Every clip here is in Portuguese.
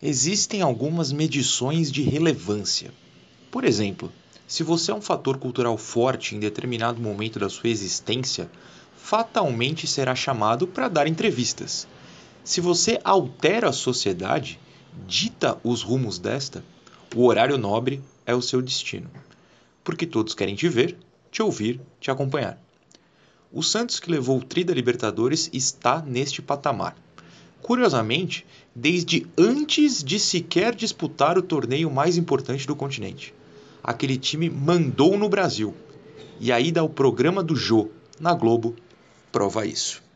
Existem algumas medições de relevância. Por exemplo, se você é um fator cultural forte em determinado momento da sua existência, fatalmente será chamado para dar entrevistas. Se você altera a sociedade, dita os rumos desta, o horário nobre é o seu destino. Porque todos querem te ver, te ouvir, te acompanhar. O Santos que levou o Tri Libertadores está neste patamar. Curiosamente, desde antes de sequer disputar o torneio mais importante do continente. Aquele time mandou no Brasil. E aí dá o programa do Jô na Globo prova isso.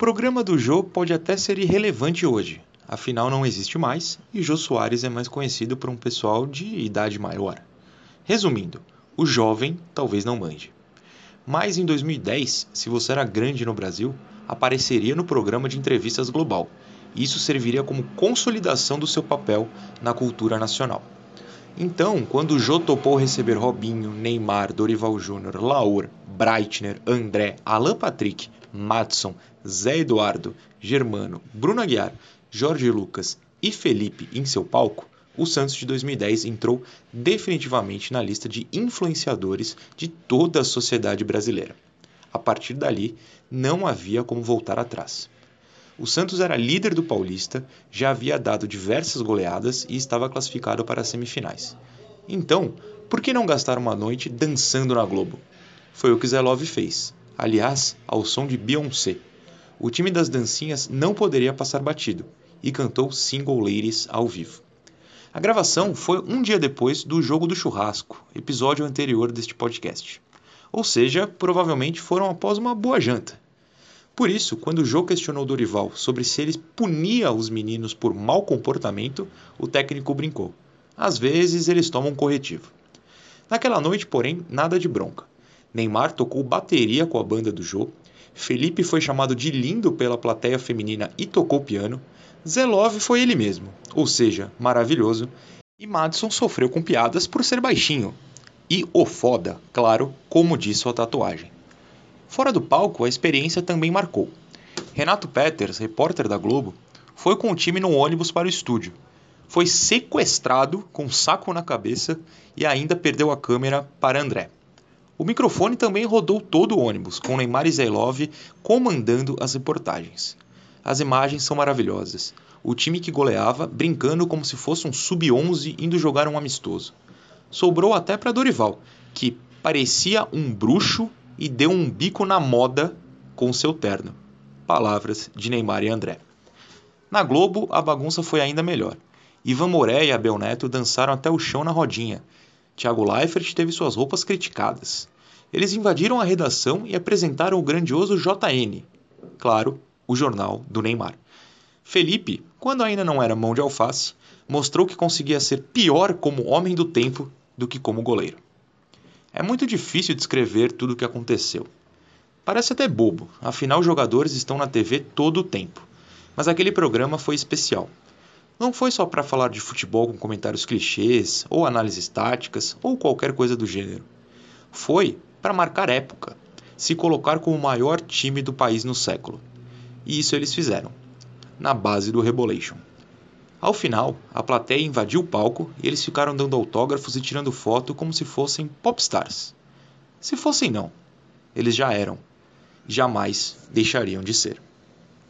Programa do Jô pode até ser irrelevante hoje, afinal não existe mais e Jô Soares é mais conhecido por um pessoal de idade maior. Resumindo, o jovem talvez não mande. Mas em 2010, se você era grande no Brasil, apareceria no programa de entrevistas global. Isso serviria como consolidação do seu papel na cultura nacional. Então, quando Jô topou receber Robinho, Neymar, Dorival Júnior, Laur, Breitner, André, Alan Patrick, Matson, Zé Eduardo, Germano, Bruno Aguiar, Jorge Lucas e Felipe em seu palco, o Santos de 2010 entrou definitivamente na lista de influenciadores de toda a sociedade brasileira. A partir dali, não havia como voltar atrás. O Santos era líder do Paulista, já havia dado diversas goleadas e estava classificado para as semifinais. Então, por que não gastar uma noite dançando na Globo? Foi o que Zé Love fez, aliás, ao som de Beyoncé o time das dancinhas não poderia passar batido e cantou Single Ladies ao vivo. A gravação foi um dia depois do Jogo do Churrasco, episódio anterior deste podcast. Ou seja, provavelmente foram após uma boa janta. Por isso, quando o Jô questionou Dorival sobre se ele punia os meninos por mau comportamento, o técnico brincou. Às vezes eles tomam corretivo. Naquela noite, porém, nada de bronca. Neymar tocou bateria com a banda do Jô Felipe foi chamado de lindo pela plateia feminina e tocou piano. Zelov foi ele mesmo, ou seja, maravilhoso. E Madison sofreu com piadas por ser baixinho. E o foda, claro, como diz sua tatuagem. Fora do palco, a experiência também marcou. Renato Peters, repórter da Globo, foi com o time no ônibus para o estúdio. Foi sequestrado com um saco na cabeça e ainda perdeu a câmera para André. O microfone também rodou todo o ônibus, com Neymar e Zailov comandando as reportagens. As imagens são maravilhosas. O time que goleava brincando como se fosse um sub-11 indo jogar um amistoso. Sobrou até para Dorival, que parecia um bruxo e deu um bico na moda com seu terno. Palavras de Neymar e André. Na Globo, a bagunça foi ainda melhor. Ivan Moré e Abel Neto dançaram até o chão na rodinha, Tiago Leifert teve suas roupas criticadas. Eles invadiram a redação e apresentaram o grandioso JN, claro, o jornal do Neymar. Felipe, quando ainda não era mão de alface, mostrou que conseguia ser pior como homem do tempo do que como goleiro. É muito difícil descrever tudo o que aconteceu. Parece até bobo, afinal jogadores estão na TV todo o tempo. Mas aquele programa foi especial não foi só para falar de futebol com comentários clichês, ou análises táticas, ou qualquer coisa do gênero. Foi para marcar época, se colocar como o maior time do país no século. E isso eles fizeram, na base do Rebolation. Ao final, a plateia invadiu o palco e eles ficaram dando autógrafos e tirando foto como se fossem popstars. Se fossem não, eles já eram. Jamais deixariam de ser.